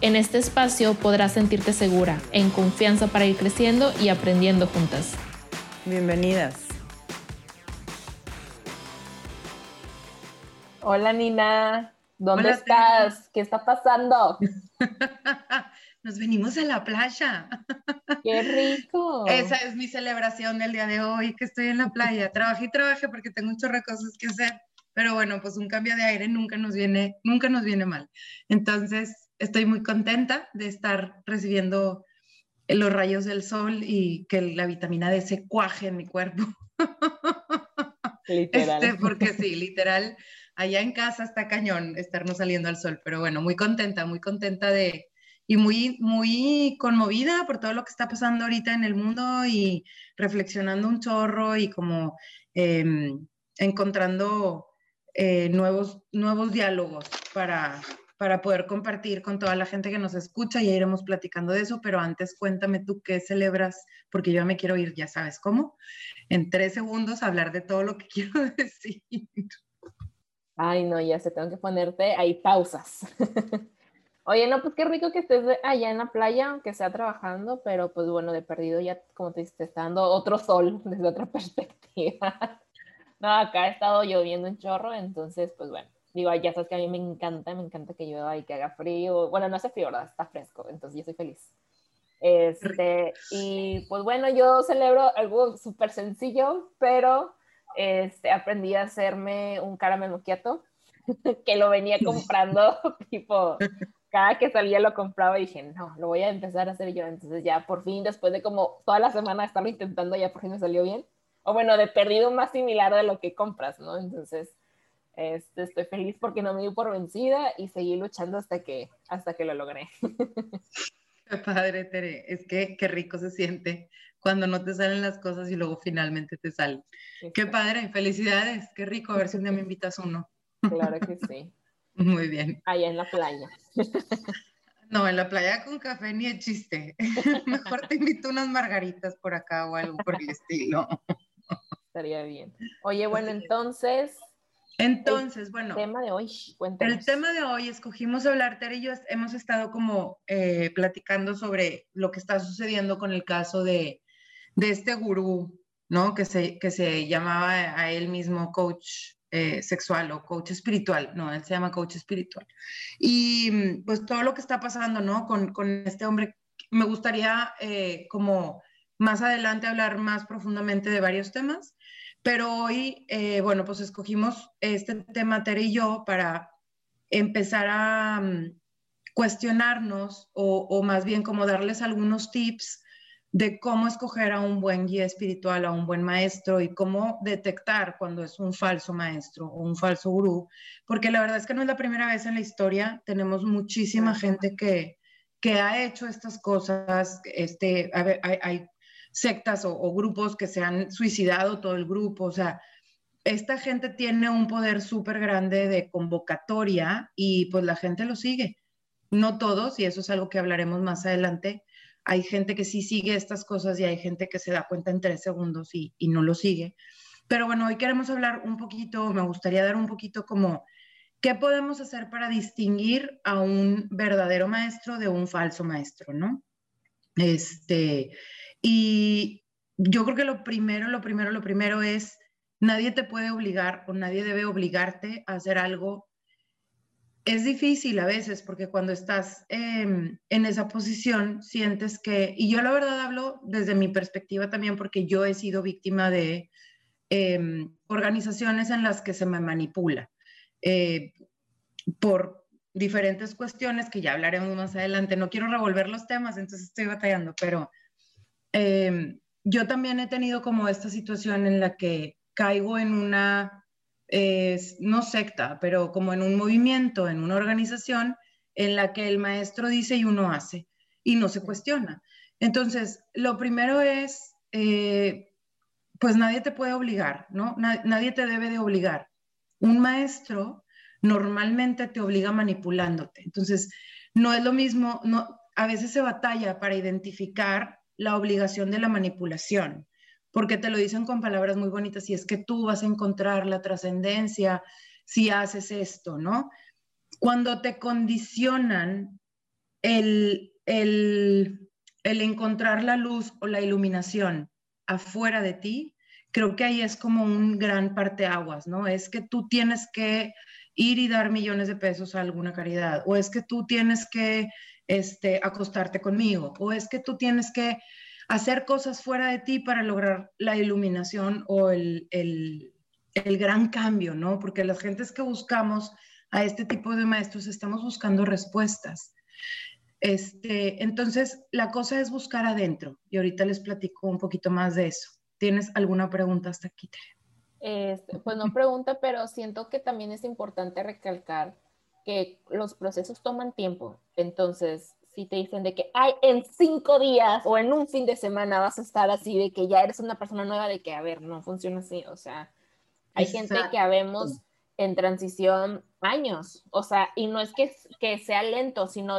En este espacio podrás sentirte segura, en confianza para ir creciendo y aprendiendo juntas. Bienvenidas. Hola Nina, ¿dónde estás? ¿Qué está pasando? Nos venimos a la playa. ¡Qué rico! Esa es mi celebración del día de hoy, que estoy en la playa. Trabajé y trabajé porque tengo un chorro de cosas que hacer, pero bueno, pues un cambio de aire nunca nos viene, nunca nos viene mal. Entonces, estoy muy contenta de estar recibiendo los rayos del sol y que la vitamina D se cuaje en mi cuerpo. Literal. Este, porque sí, literal, allá en casa está cañón estarnos saliendo al sol, pero bueno, muy contenta, muy contenta de, y muy, muy conmovida por todo lo que está pasando ahorita en el mundo y reflexionando un chorro y como em, encontrando eh, nuevos, nuevos diálogos para, para poder compartir con toda la gente que nos escucha. Ya iremos platicando de eso, pero antes cuéntame tú qué celebras, porque yo me quiero ir, ya sabes cómo, en tres segundos hablar de todo lo que quiero decir. Ay, no, ya se tengo que ponerte ahí pausas. Oye, no, pues qué rico que estés allá en la playa, aunque sea trabajando, pero pues bueno, de perdido ya, como te dices, está dando otro sol desde otra perspectiva. no, acá ha estado lloviendo en chorro, entonces, pues bueno, Digo, ya sabes que a mí me encanta, me encanta que llueva y que haga frío. Bueno, no hace frío, ¿verdad? Está fresco, entonces yo soy feliz. Este, y pues bueno, yo celebro algo súper sencillo, pero este, aprendí a hacerme un caramel macchiato, que lo venía comprando, tipo, cada que salía lo compraba y dije, no, lo voy a empezar a hacer yo. Entonces ya por fin, después de como toda la semana estarlo intentando, ya por fin me salió bien. O bueno, de perdido más similar de lo que compras, ¿no? Entonces, este, estoy feliz porque no me di por vencida y seguí luchando hasta que, hasta que lo logré. Qué padre, Tere. Es que qué rico se siente cuando no te salen las cosas y luego finalmente te salen. Qué padre, felicidades. Qué rico. A ver si un día me invitas uno. Claro que sí. Muy bien. Allá en la playa. No, en la playa con café ni el chiste. Mejor te invito unas margaritas por acá o algo por el estilo. Estaría bien. Oye, bueno, entonces, entonces, bueno. El tema de hoy, El tema de hoy, escogimos hablar, Tere y yo hemos estado como eh, platicando sobre lo que está sucediendo con el caso de, de este gurú, ¿no? Que se, que se llamaba a él mismo coach eh, sexual o coach espiritual, no, él se llama coach espiritual. Y pues todo lo que está pasando, ¿no? Con, con este hombre, me gustaría eh, como más adelante hablar más profundamente de varios temas. Pero hoy, eh, bueno, pues escogimos este tema, Tere y yo, para empezar a mm, cuestionarnos o, más bien como darles algunos tips de cómo escoger a un buen guía espiritual, a un buen maestro y cómo detectar cuando es un falso maestro o un falso gurú, porque la verdad es que no es la primera vez en la historia, tenemos muchísima gente que, que ha hecho estas cosas, este, hay, hay sectas o, grupos que se han suicidado todo el grupo, o sea, esta gente tiene un poder súper grande de convocatoria y pues la gente lo sigue. No todos, y eso es algo que hablaremos más adelante. Hay gente que sí sigue estas cosas y hay gente que se da cuenta en tres segundos y, y no lo sigue. Pero bueno, hoy queremos hablar un poquito, me gustaría dar un poquito como qué podemos hacer para distinguir a un verdadero maestro de un falso maestro, ¿no? Este, y yo creo que lo primero, lo primero, lo primero es, nadie te puede obligar o nadie debe obligarte a hacer algo. Es difícil a veces porque cuando estás em, en esa posición sientes que, y yo la verdad hablo desde mi perspectiva también porque yo he sido víctima de em, organizaciones en las que se me manipula eh, por diferentes cuestiones que ya hablaremos más adelante. No quiero revolver los temas, entonces estoy batallando, pero Em, yo también he tenido como esta situación en la que caigo en una, no secta, pero como en un movimiento, en una organización en la que el maestro dice y uno hace. y no se cuestiona. Entonces, lo primero es, eh, pues nadie te puede obligar, ¿no? nadie te debe de obligar. Un maestro normalmente te obliga manipulándote. Entonces, no es lo mismo, no, a veces se batalla para identificar la obligación de la manipulación, porque te lo dicen con palabras muy bonitas, y es que tú vas a encontrar la trascendencia si haces esto, ¿no? Cuando te condicionan el, el, el encontrar la luz o la iluminación afuera de ti, creo que ahí es como un gran parteaguas, ¿no? Es que tú tienes que ir y dar millones de pesos a alguna caridad, o es que tú tienes que este, acostarte conmigo, o es que tú tienes que hacer cosas fuera de ti para lograr la iluminación o el, el, gran cambio, ¿no? Porque las gentes que buscamos a este tipo de maestros estamos buscando respuestas. Este, entonces, la cosa es buscar adentro y ahorita les platico un poquito más de eso. ¿Tienes alguna pregunta hasta aquí? Este, pues no pregunta, pero siento que también es importante recalcar que los procesos toman tiempo. Entonces, si te dicen de que hay en cinco días o en un fin de semana vas a estar así, de que ya eres una persona nueva, de que, a ver, no funciona así. O sea, hay gente que habemos en transición años. O sea, y no es que, que sea lento, sino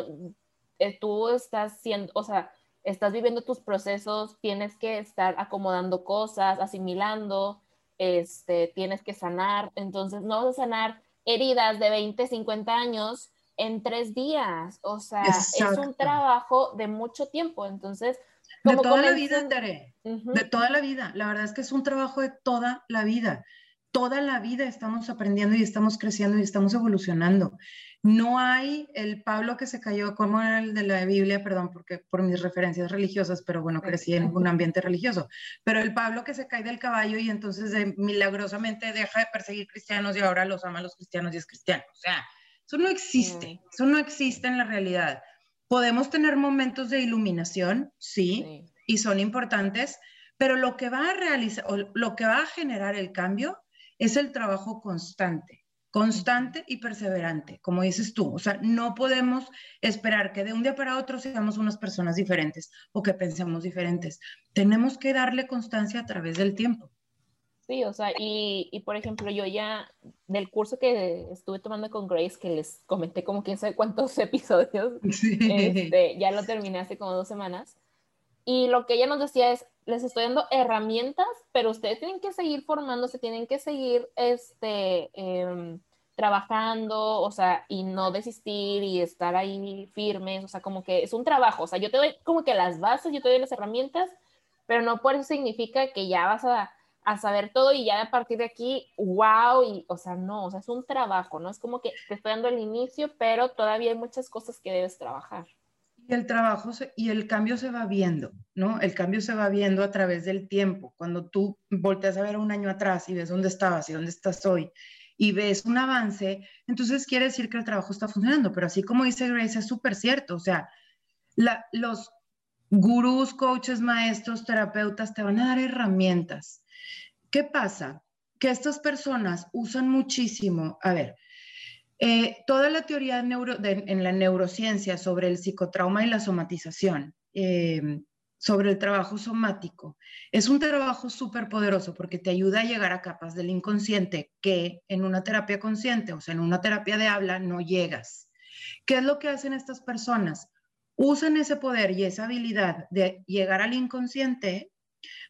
eh, tú estás siendo, o sea, estás viviendo tus procesos, tienes que estar acomodando cosas, asimilando este, tienes que sanar. Entonces, no vas a sanar heridas de 20, 50 años en tres días. O sea, es un trabajo de mucho tiempo. Entonces, de toda la vida, Tere. De toda la vida. La verdad es que es un trabajo de toda la vida toda la vida estamos aprendiendo y estamos creciendo y estamos evolucionando. No hay el Pablo que se cayó, como era el de la Biblia, perdón, porque por mis referencias religiosas, pero bueno, crecí en un ambiente religioso, pero el Pablo que se cae del caballo y entonces milagrosamente deja de perseguir cristianos y ahora los ama a los cristianos y es cristiano. O sea, eso no existe, eso no existe en la realidad. Podemos tener momentos de iluminación, sí, sí. y son importantes, pero lo que va a realizar, o lo que va a generar el cambio es el trabajo constante, constante y perseverante, como dices tú. O sea, no podemos esperar que de un día para otro seamos unas personas diferentes o que pensemos diferentes. Tenemos que darle constancia a través del tiempo. Sí, o sea, y, por ejemplo, yo ya del curso que estuve tomando con Grace, que les comenté como quién sabe cuántos episodios, este, ya lo terminé hace como dos semanas. Y lo que ella nos decía es, les estoy dando herramientas, pero ustedes tienen que seguir formándose, tienen que seguir este, em, trabajando, o sea, y no desistir y estar ahí firmes, o sea, como que es un trabajo, o sea, yo te doy como que las bases, yo te doy las herramientas, pero no por eso significa que ya vas a, a saber todo y ya a partir de aquí, wow, y, o sea, no, o sea, es un trabajo, ¿no? Es como que te estoy dando el inicio, pero todavía hay muchas cosas que debes trabajar el trabajo y el cambio se va viendo, ¿no? El cambio se va viendo a través del tiempo. Cuando tú volteas a ver un año atrás y ves dónde estabas y dónde estás hoy y ves un avance, entonces quiere decir que el trabajo está funcionando. Pero así como dice Grace, es súper cierto. O sea, los gurús, coaches, maestros, terapeutas te van a dar herramientas. ¿Qué pasa? Que estas personas usan muchísimo, a ver, eh, toda la teoría en la neurociencia sobre el psicotrauma y la somatización, eh, sobre el trabajo somático, es un trabajo súper poderoso porque te ayuda a llegar a capas del inconsciente que en una terapia consciente, o sea, en una terapia de habla, no llegas. ¿Qué es lo que hacen estas personas? Usan ese poder y esa habilidad de llegar al inconsciente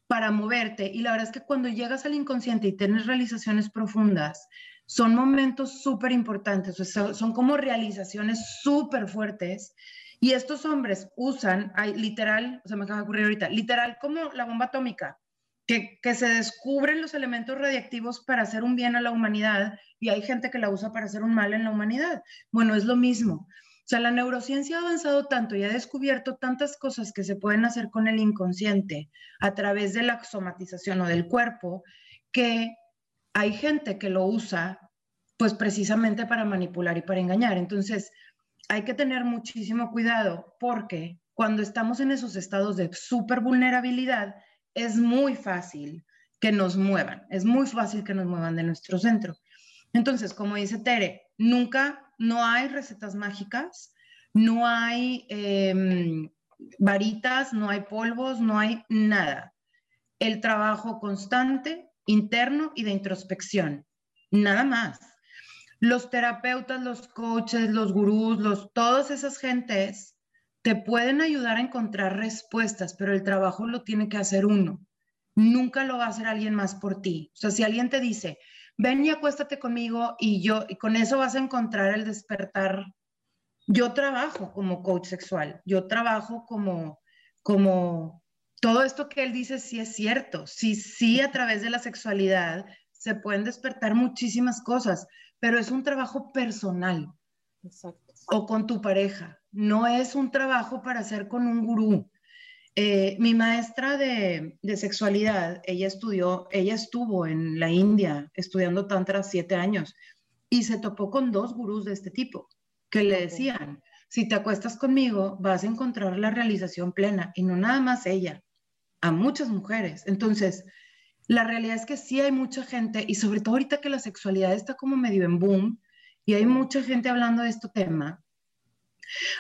para moverte. Y la verdad es que cuando llegas al inconsciente y tienes realizaciones profundas, son momentos súper importantes, son como realizaciones súper fuertes. Y estos hombres usan, hay, literal, o sea, me acaba de ocurrir ahorita, literal como la bomba atómica, que, que, se descubren los elementos radiactivos para hacer un bien a la humanidad y hay gente que la usa para hacer un mal en la humanidad. Bueno, es lo mismo. O sea, la neurociencia ha avanzado tanto y ha descubierto tantas cosas que se pueden hacer con el inconsciente a través de la somatización o del cuerpo, que hay gente que lo usa pues precisamente para manipular y para engañar. Entonces, hay que tener muchísimo cuidado porque cuando estamos en esos estados de súper vulnerabilidad, es muy fácil que nos muevan, es muy fácil que nos muevan de nuestro centro. Entonces, como dice Tere, nunca, no hay recetas mágicas, no hay em, varitas, no hay polvos, no hay nada. El trabajo constante, interno y de introspección. Nada más. Los terapeutas, los coaches, los gurús, los, todas esas gentes te pueden ayudar a encontrar respuestas, pero el trabajo lo tiene que hacer uno. Nunca lo va a hacer alguien más por ti. O sea, si alguien te dice, ven y acuéstate conmigo y yo, y con eso vas a encontrar el despertar. Yo trabajo como coach sexual, yo trabajo como, como, todo esto que él dice sí es cierto, sí, sí a través de la sexualidad se pueden despertar muchísimas cosas, pero es un trabajo personal. Exacto. O con tu pareja. No es un trabajo para hacer con un gurú. Eh, mi maestra de, de, sexualidad, ella estudió, ella estuvo en la India estudiando tantra siete años y se topó con dos gurús de este tipo que le decían, si te acuestas conmigo vas a encontrar la realización plena y no nada más ella, a muchas mujeres. Entonces, la realidad es que sí hay mucha gente, y sobre todo ahorita que la sexualidad está como medio en boom, y hay mucha gente hablando de este tema,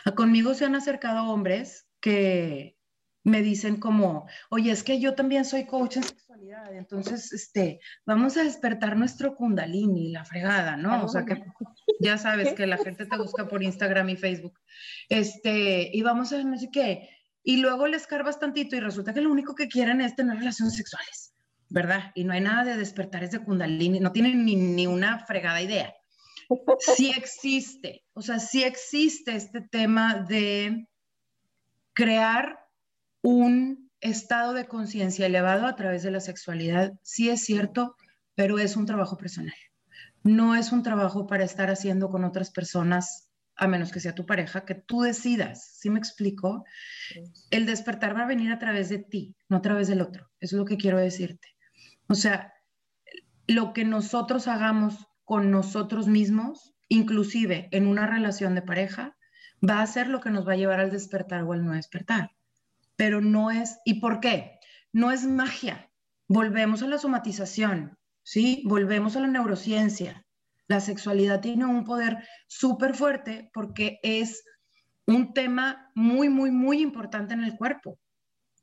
a conmigo se han acercado hombres que me dicen como, oye, es que yo también soy coach en sexualidad, entonces, este, vamos a despertar nuestro kundalini, la fregada, ¿no? O sea, que ya sabes que la gente te busca por Instagram y Facebook, este, y vamos a no sé qué, y luego les carbas tantito y resulta que lo único que quieren es tener relaciones sexuales. ¿verdad? Y no hay nada de despertar ese kundalini, no tienen ni, una fregada idea. Sí existe, o sea, sí existe este tema de crear un estado de conciencia elevado a través de la sexualidad. Sí es cierto, pero es un trabajo personal. No es un trabajo para estar haciendo con otras personas, a menos que sea tu pareja, que tú decidas. ¿Sí me explico? El despertar va a venir a través de ti, no a través del otro. Eso es lo que quiero decirte. O sea, lo que nosotros hagamos con nosotros mismos, inclusive en una relación de pareja, va a ser lo que nos va a llevar al despertar o al no despertar. Pero no es, ¿y por qué? No es magia. Volvemos a la somatización, ¿sí? Volvemos a la neurociencia. La sexualidad tiene un poder súper fuerte porque es un tema muy, muy, muy importante en el cuerpo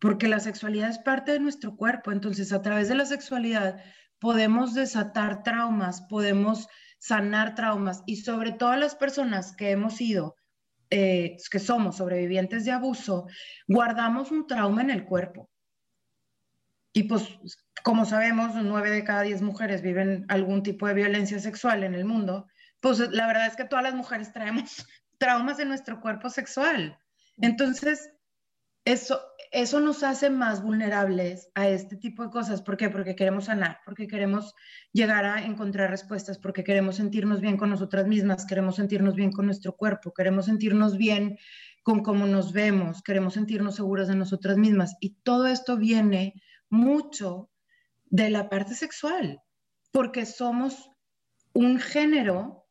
porque la sexualidad es parte de nuestro cuerpo, entonces a través de la sexualidad podemos desatar traumas, podemos sanar traumas y sobre todo las personas que hemos sido, eh, que somos sobrevivientes de abuso, guardamos un trauma en el cuerpo. Y pues, como sabemos, nueve de cada diez mujeres viven algún tipo de violencia sexual en el mundo. Pues la verdad es que todas las mujeres traemos traumas en nuestro cuerpo sexual. Entonces, eso, eso nos hace más vulnerables a este tipo de cosas. ¿Por qué? Porque queremos sanar, porque queremos llegar a encontrar respuestas, porque queremos sentirnos bien con nosotras mismas, queremos sentirnos bien con nuestro cuerpo, queremos sentirnos bien con cómo nos vemos, queremos sentirnos seguras de nosotras mismas. Y todo esto viene mucho de la parte sexual, porque somos un género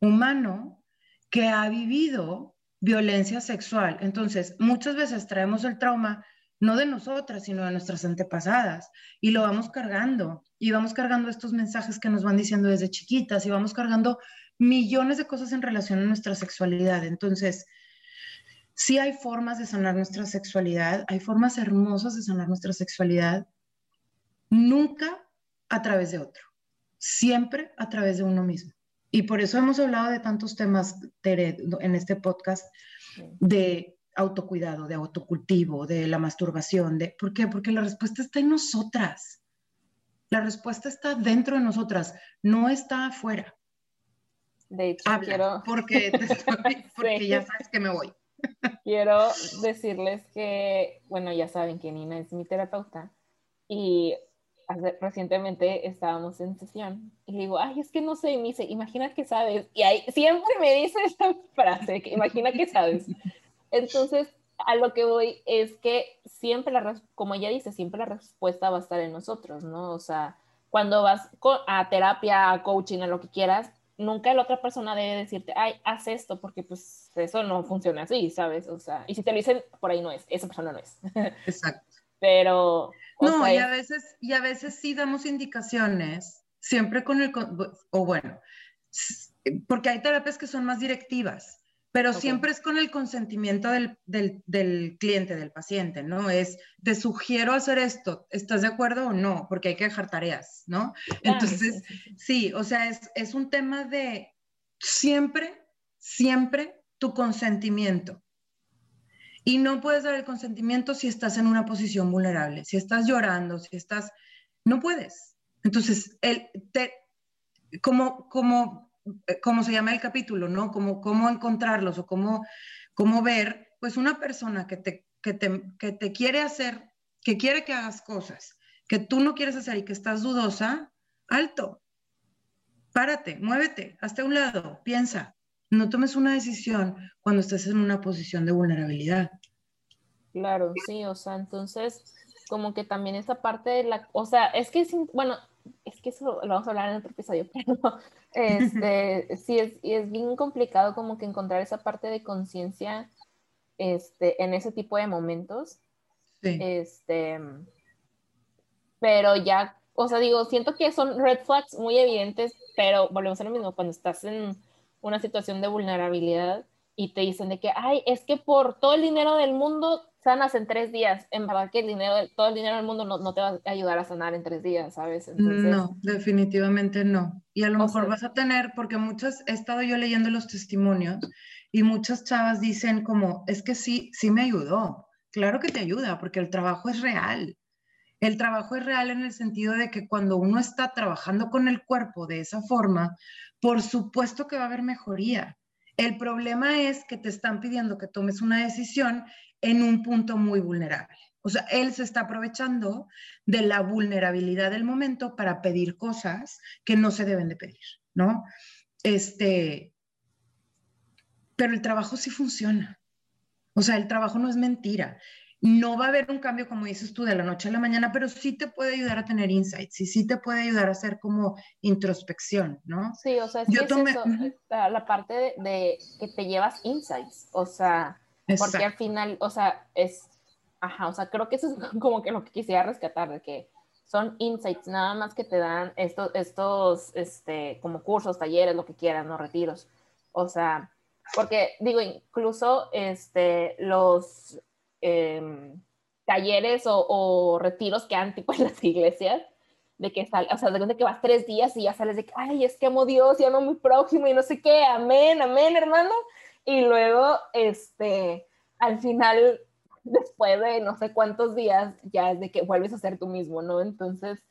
humano que ha vivido violencia sexual. Entonces, muchas veces traemos el trauma no de nosotras, sino de nuestras antepasadas, y lo vamos cargando, y vamos cargando estos mensajes que nos van diciendo desde chiquitas, y vamos cargando millones de cosas en relación a nuestra sexualidad. Entonces, sí hay formas de sanar nuestra sexualidad, hay formas hermosas de sanar nuestra sexualidad, nunca a través de otro, siempre a través de uno mismo. Y por eso hemos hablado de tantos temas, en este podcast, de autocuidado, de autocultivo, de la masturbación. De, ¿Por qué? Porque la respuesta está en nosotras. La respuesta está dentro de nosotras, no está afuera. De hecho, quiero... Porque, porque ya sabes que me voy. Quiero decirles que, bueno, ya saben que Nina es mi terapeuta y recientemente estábamos en sesión y digo, ay, es que no sé, y me dice, imagina que sabes. Y ahí siempre me dice esa frase, que imagina que sabes. Entonces, a lo que voy es que siempre, la, como ella dice, siempre la respuesta va a estar en nosotros, ¿no? O sea, cuando vas a terapia, a coaching, a lo que quieras, nunca la otra persona debe decirte, ay, haz esto, porque pues eso no funciona así, ¿sabes? O sea, y si te lo dicen, por ahí no es, esa persona no es. Exacto. Pero no, y a veces, y a veces sí damos indicaciones, siempre con el, o bueno, porque hay terapias que son más directivas, pero siempre es con el consentimiento del, del, cliente, del paciente, ¿no? Es, te sugiero hacer esto, ¿estás de acuerdo o no? Porque hay que dejar tareas, ¿no? Entonces, sí, o sea, es, es un tema de siempre, siempre tu consentimiento. Y no puedes dar el consentimiento si estás en una posición vulnerable, si estás llorando, si estás... No puedes. Entonces, el, te, como, como cómo se llama el capítulo, ¿no? Como cómo encontrarlos o cómo, cómo ver, pues una persona que te, que, te, que te quiere hacer, que quiere que hagas cosas que tú no quieres hacer y que estás dudosa, alto, párate, muévete, hazte a un lado, piensa, no tomes una decisión cuando estés en una posición de vulnerabilidad. Claro, sí, o sea, entonces, como que también esa parte de la, o sea, es que, bueno, es que eso lo vamos a hablar en otro episodio, pero este, sí, es, es bien complicado como que encontrar esa parte de conciencia este, en ese tipo de momentos. Sí. Este, pero ya, o sea, digo, siento que son red flags muy evidentes, pero volvemos a lo mismo, cuando estás en una situación de vulnerabilidad y te dicen de que, ay, es que por todo el dinero del mundo sanas en tres días. En verdad que el dinero, todo el dinero del mundo no, no, te va a ayudar a sanar en tres días, ¿sabes? no, definitivamente no. Y a lo mejor vas a tener, porque muchas, he estado yo leyendo los testimonios y muchas chavas dicen como, es que sí, sí me ayudó. Claro que te ayuda, porque el trabajo es real. El trabajo es real en el sentido de que cuando uno está trabajando con el cuerpo de esa forma, por supuesto que va a haber mejoría. El problema es que te están pidiendo que tomes una decisión en un punto muy vulnerable. O sea, él se está aprovechando de la vulnerabilidad del momento para pedir cosas que no se deben de pedir, ¿no? Este, pero el trabajo sí funciona. O sea, el trabajo no es mentira. No va a haber un cambio, como dices tú, de la noche a la mañana, pero sí te puede ayudar a tener insights y sí te puede ayudar a hacer como introspección, ¿no? Sí, o sea, es, Yo tomé... eso, la parte de, de, que te llevas insights, o sea, porque al final, o sea, es, ajá, o sea, creo que eso es como que lo que quisiera rescatar, de que son insights, nada más que te dan estos, estos, este, como cursos, talleres, lo que quieras, no retiros. O sea, porque digo, incluso, este, los em, talleres o, retiros que han tipo en las iglesias, de que sal, o sea, de que vas tres días y ya sales de que, ay, es que amo Dios y amo a mi prójimo y no sé qué, amén, amén, hermano y luego, este, al final, después de no sé cuántos días, ya es de que vuelves a ser tú mismo, ¿no? Entonces,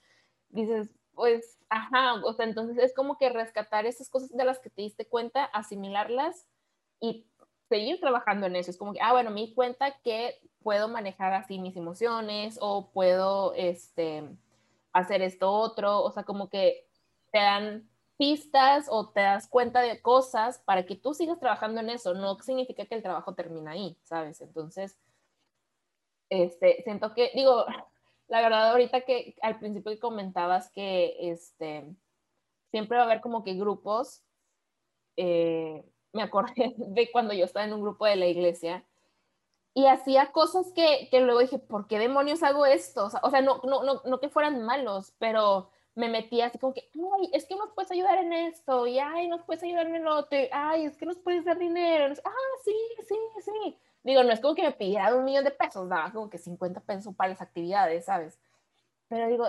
dices, pues, ajá, o sea, entonces es como que rescatar esas cosas de las que te diste cuenta, asimilarlas y seguir trabajando en eso. Es como que, ah, bueno, me di cuenta que puedo manejar así mis emociones o puedo, este, hacer esto otro, o sea, como que te dan pistas o te das cuenta de cosas para que tú sigas trabajando en eso. No significa que el trabajo termina ahí, ¿sabes? Entonces, este, siento que, digo, la verdad ahorita que al principio comentabas que este, siempre va a haber como que grupos, eh, me acordé de cuando yo estaba en un grupo de la iglesia y hacía cosas que, que luego dije, ¿por qué demonios hago esto? O sea, no, no, no, no que fueran malos, pero me metía así como que, ay, es que nos puedes ayudar en esto, y ay, nos puedes ayudar en el otro, ay, es que nos puedes dar dinero, ah, sí, sí, sí. Digo, no es como que me pidieran un millón de pesos, daba como que 50 pesos para las actividades, ¿sabes? Pero digo,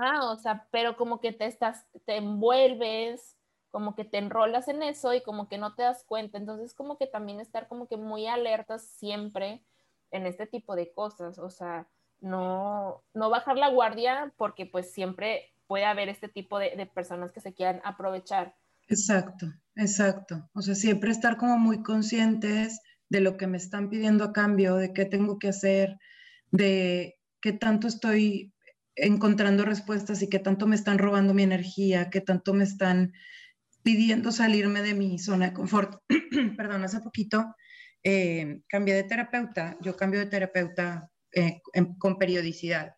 ah, o sea, pero como que te estás, te envuelves, como que te enrolas en eso y como que no te das cuenta, entonces como que también estar como que muy alertas siempre en este tipo de cosas, o sea, no, no bajar la guardia porque pues siempre puede haber este tipo de, personas que se quieran aprovechar. Exacto, exacto. O sea, siempre estar como muy conscientes de lo que me están pidiendo a cambio, de qué tengo que hacer, de qué tanto estoy encontrando respuestas y qué tanto me están robando mi energía, qué tanto me están pidiendo salirme de mi zona de confort. Perdón, hace poquito eh, cambié de terapeuta, yo cambio de terapeuta eh, con periodicidad.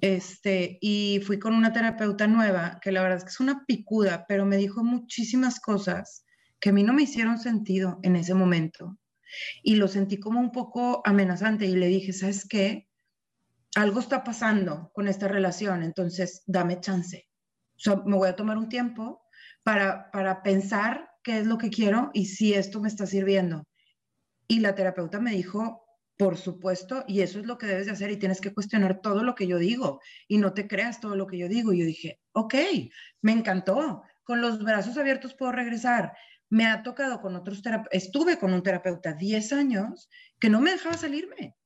Este, y fui con una terapeuta nueva, que la verdad es que es una picuda, pero me dijo muchísimas cosas que a mí no me hicieron sentido en ese momento. Y lo sentí como un poco amenazante y le dije, ¿sabes qué? Algo está pasando con esta relación, entonces dame chance. O sea, me voy a tomar un tiempo para, para pensar qué es lo que quiero y si esto me está sirviendo. Y la terapeuta me dijo, por supuesto, y eso es lo que debes de hacer y tienes que cuestionar todo lo que yo digo y no te creas todo lo que yo digo. Y yo dije, ok, me encantó, con los brazos abiertos puedo regresar. Me ha tocado con otros terapeutas, estuve con un terapeuta 10 años que no me dejaba salirme.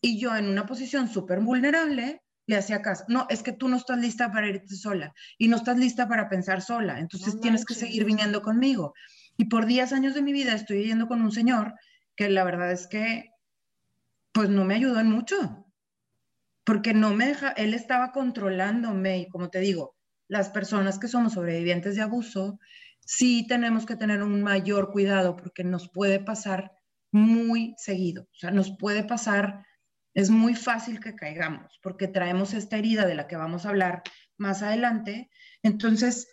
Y yo en una posición súper vulnerable le hacía caso. No, es que tú no estás lista para irte sola y no estás lista para pensar sola. Entonces tienes que seguir viniendo conmigo. Y por 10 años de mi vida estoy yendo con un señor que la verdad es que pues no me ayudó en mucho. Porque no me deja, él estaba controlándome y como te digo, las personas que somos sobrevivientes de abuso, sí tenemos que tener un mayor cuidado porque nos puede pasar muy seguido. O sea, nos puede pasar es muy fácil que caigamos porque traemos esta herida de la que vamos a hablar más adelante. Entonces,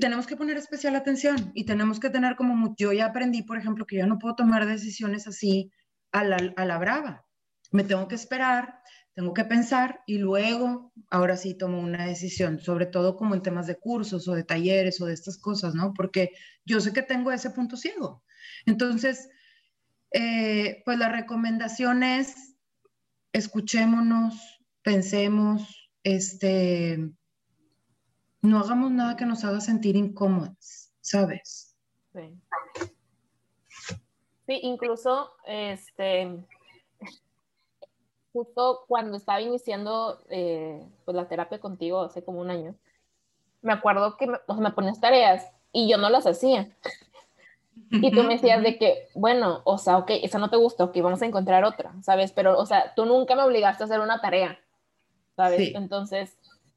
tenemos que poner especial atención y tenemos que tener como, yo ya aprendí, por ejemplo, que yo no puedo tomar decisiones así a la, a la brava. Me tengo que esperar, tengo que pensar y luego, ahora sí tomo una decisión, sobre todo como en temas de cursos o de talleres o de estas cosas, ¿no? Porque yo sé que tengo ese punto ciego. Entonces, eh, pues la recomendación es escuchémonos, pensemos, este, no hagamos nada que nos haga sentir incómodas, ¿sabes? Sí. Incluso, este, justo cuando estaba iniciando eh, pues la terapia contigo hace como un año, me acuerdo que me, me ponías tareas y yo no las hacía. Y tú me decías de que, bueno, o sea, ok, esa no te gustó, ok, vamos a encontrar otra, ¿sabes? Pero, o sea, tú nunca me obligaste a hacer una tarea, ¿sabes? Entonces,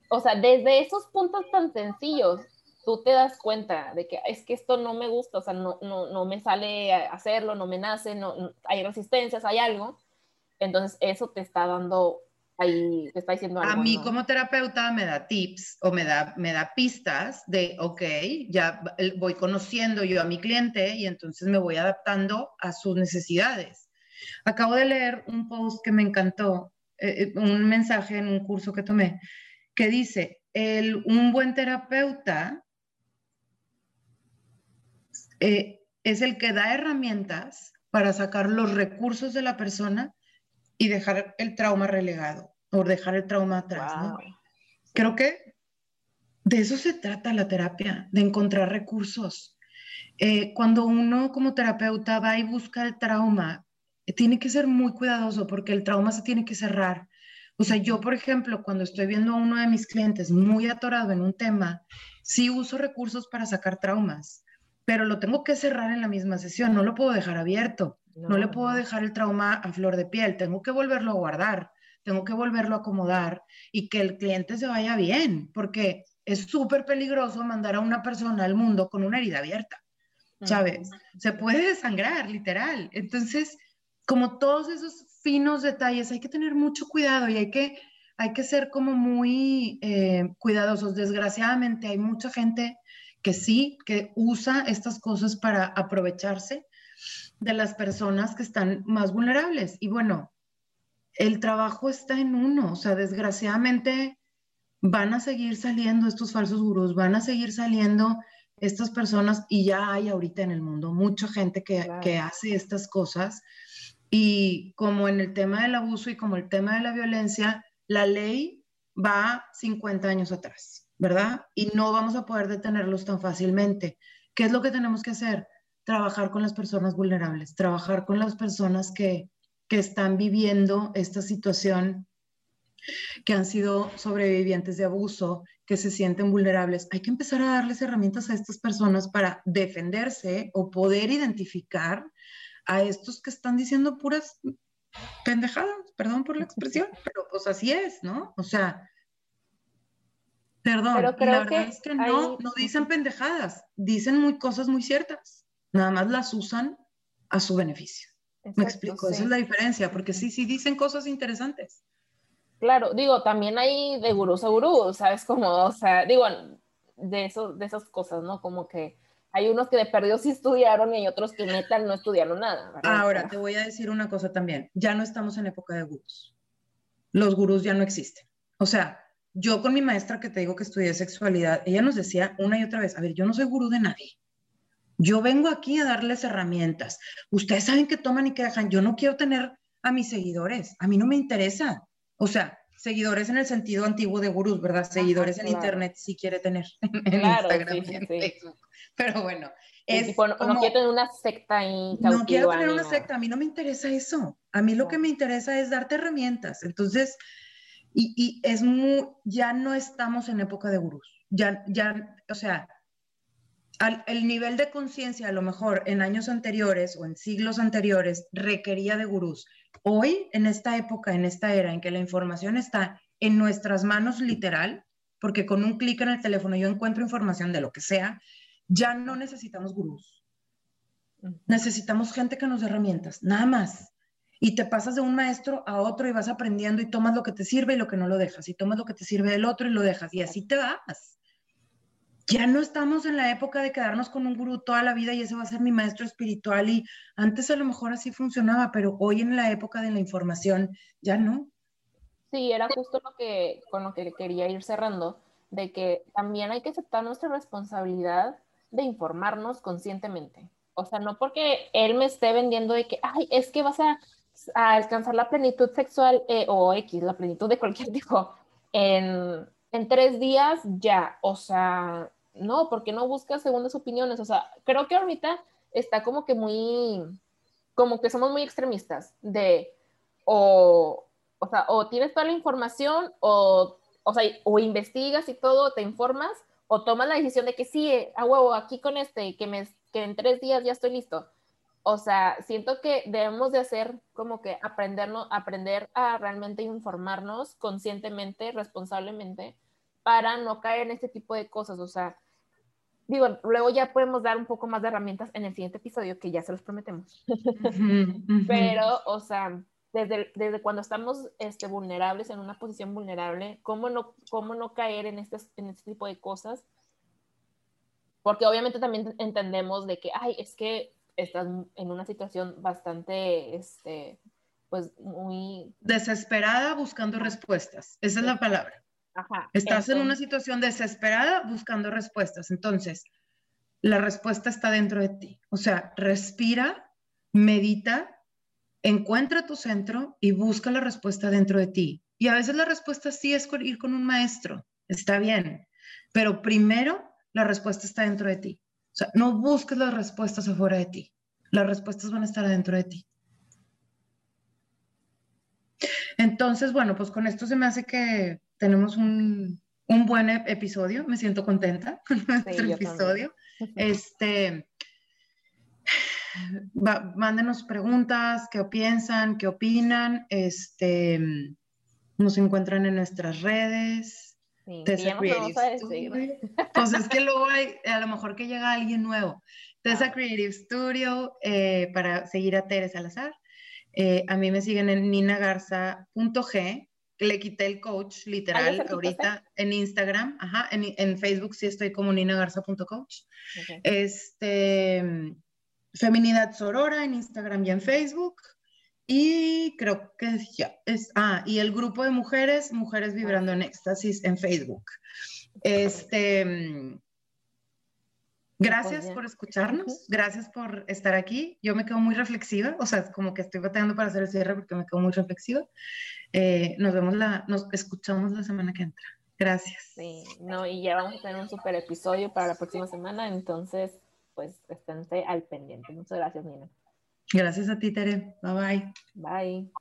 o sea, desde esos puntos tan sencillos, tú te das cuenta de que es que esto no me gusta, o sea, no, no, no me sale hacerlo, no me nace, no, hay resistencias, hay algo. Entonces, eso te está dando ahí está diciendo A mí como terapeuta me da tips o me da, me da pistas de, ok, ya voy conociendo yo a mi cliente y entonces me voy adaptando a sus necesidades. Acabo de leer un post que me encantó, eh, eh, un mensaje en un curso que tomé, que dice, el, un buen terapeuta eh, es el que da herramientas para sacar los recursos de la persona y dejar el trauma relegado o dejar el trauma atrás. ¿no? Creo que de eso se trata la terapia, de encontrar recursos. Eh, cuando uno como terapeuta va y busca el trauma, eh, tiene que ser muy cuidadoso porque el trauma se tiene que cerrar. O sea, yo, por ejemplo, cuando estoy viendo a uno de mis clientes muy atorado en un tema, sí uso recursos para sacar traumas, pero lo tengo que cerrar en la misma sesión, no lo puedo dejar abierto. No, le puedo dejar el trauma a flor de piel, tengo que volverlo a guardar, tengo que volverlo a acomodar y que el cliente se vaya bien, porque es súper peligroso mandar a una persona al mundo con una herida abierta, ¿sabes? Se puede desangrar, literal. Entonces, como todos esos finos detalles, hay que tener mucho cuidado y hay que, hay que ser como muy eh, cuidadosos. Desgraciadamente hay mucha gente que sí, que usa estas cosas para aprovecharse de las personas que están más vulnerables. Y bueno, el trabajo está en uno, o sea, desgraciadamente van a seguir saliendo estos falsos gurús, van a seguir saliendo estas personas y ya hay ahorita en el mundo mucha gente que, que hace estas cosas. Y como en el tema del abuso y como el tema de la violencia, la ley va 50 años atrás, ¿verdad? Y no vamos a poder detenerlos tan fácilmente. ¿Qué es lo que tenemos que hacer? Trabajar con las personas vulnerables, trabajar con las personas que, que están viviendo esta situación, que han sido sobrevivientes de abuso, que se sienten vulnerables. Hay que empezar a darles herramientas a estas personas para defenderse o poder identificar a estos que están diciendo puras pendejadas, perdón por la expresión, pero pues así es, ¿no? O sea, perdón, pero la verdad es que no, no dicen pendejadas, dicen muy cosas muy ciertas nada más las usan a su beneficio. Me explico, esa es la diferencia, porque sí, sí dicen cosas interesantes. Claro, digo, también hay de gurús a gurús, ¿sabes? Como, o sea, digo, de, eso, de esas cosas, ¿no? Como que hay unos que de perdido sí estudiaron y hay otros que neta no estudiaron nada. Ahora, te voy a decir una cosa también, ya no estamos en época de gurús. Los gurús ya no existen. O sea, yo con mi maestra que te digo que estudié sexualidad, ella nos decía una y otra vez, a ver, yo no soy gurú de nadie Yo vengo aquí a darles herramientas. Ustedes saben que toman y que dejan. Yo no quiero tener a mis seguidores. A mí no me interesa. O sea, seguidores en el sentido antiguo de gurús, ¿verdad? Seguidores en internet sí quiere tener en Instagram y en Facebook. Pero bueno, es no, quiero tener una secta ahí No quiero tener una secta, a mí no me interesa eso. A mí lo que me interesa es darte herramientas. Entonces, y, y es muy, ya no estamos en época de gurús. Ya, ya, o sea, el nivel de conciencia a lo mejor en años anteriores o en siglos anteriores requería de gurús. Hoy, en esta época, en esta era en que la información está en nuestras manos literal, porque con un clic en el teléfono yo encuentro información de lo que sea, ya no necesitamos gurús. Necesitamos gente que nos dé herramientas, nada más. Y te pasas de un maestro a otro y vas aprendiendo y tomas lo que te sirve y lo que no lo dejas, y tomas lo que te sirve del otro y lo dejas, y así te vas ya no estamos en la época de quedarnos con un gurú toda la vida y ese va a ser mi maestro espiritual y antes a lo mejor así funcionaba, pero hoy en la época de la información ya no. Sí, era justo lo que con lo que quería ir cerrando, de que también hay que aceptar nuestra responsabilidad de informarnos conscientemente. O sea, no porque él me esté vendiendo de que, ay, es que vas a, alcanzar la plenitud sexual eh, o X, la plenitud de cualquier tipo en en tres días ya, o sea, no, porque no buscas segundas opiniones, o sea, creo que ahorita está como que muy, como que somos muy extremistas de, o, o sea, o tienes toda la información, o, o sea, o investigas y todo, te informas, o tomas la decisión de que sí, a huevo, aquí con este, que, me, que en tres días ya estoy listo. O sea, siento que debemos de hacer como que aprendernos, aprender a realmente informarnos conscientemente, responsablemente, para no caer en este tipo de cosas. O sea, digo, luego ya podemos dar un poco más de herramientas en el siguiente episodio, que ya se los prometemos. Pero, o sea, desde, desde cuando estamos este, vulnerables, en una posición vulnerable, ¿cómo no, cómo no caer en este, en este tipo de cosas? Porque obviamente también entendemos de que, ay, es que estás en una situación bastante, este, pues muy... Desesperada buscando respuestas. Esa es la palabra. Estás en una situación desesperada buscando respuestas. Entonces, la respuesta está dentro de ti. O sea, respira, medita, encuentra tu centro y busca la respuesta dentro de ti. Y a veces la respuesta sí es ir con un maestro. Está bien. Pero primero, la respuesta está dentro de ti. O sea, no busques las respuestas afuera de ti. Las respuestas van a estar dentro de ti. Entonces, bueno, pues con esto se me hace que tenemos un, un buen episodio. Me siento contenta con nuestro episodio. Este, mándenos preguntas, qué piensan, qué opinan. Este, nos encuentran en nuestras redes. Sí, Tessa Creative Studio. Pues es que luego hay, a lo mejor que llega alguien nuevo. Tessa ah. Creative Studio eh, para seguir a Tere Salazar. Eh, a mí me siguen en ninagarza.g. Le quité el coach literal ahorita en Instagram. Ajá, en, en, Facebook sí estoy como ninagarza.coach. Este, Feminidad Sorora en Instagram y en Facebook. Y creo que ya es. Ah, y el grupo de mujeres, Mujeres Vibrando en Éxtasis en Facebook. Este. Gracias por escucharnos, gracias por estar aquí. Yo me quedo muy reflexiva, o sea, como que estoy batallando para hacer el cierre porque me quedo muy reflexiva. Eh, nos vemos la, nos escuchamos la semana que entra. Gracias. Sí, no, y ya vamos a tener un super episodio para la próxima semana, entonces, pues, esténse al pendiente. Muchas gracias, Nina. Gracias a ti, Tere. Bye bye. Bye.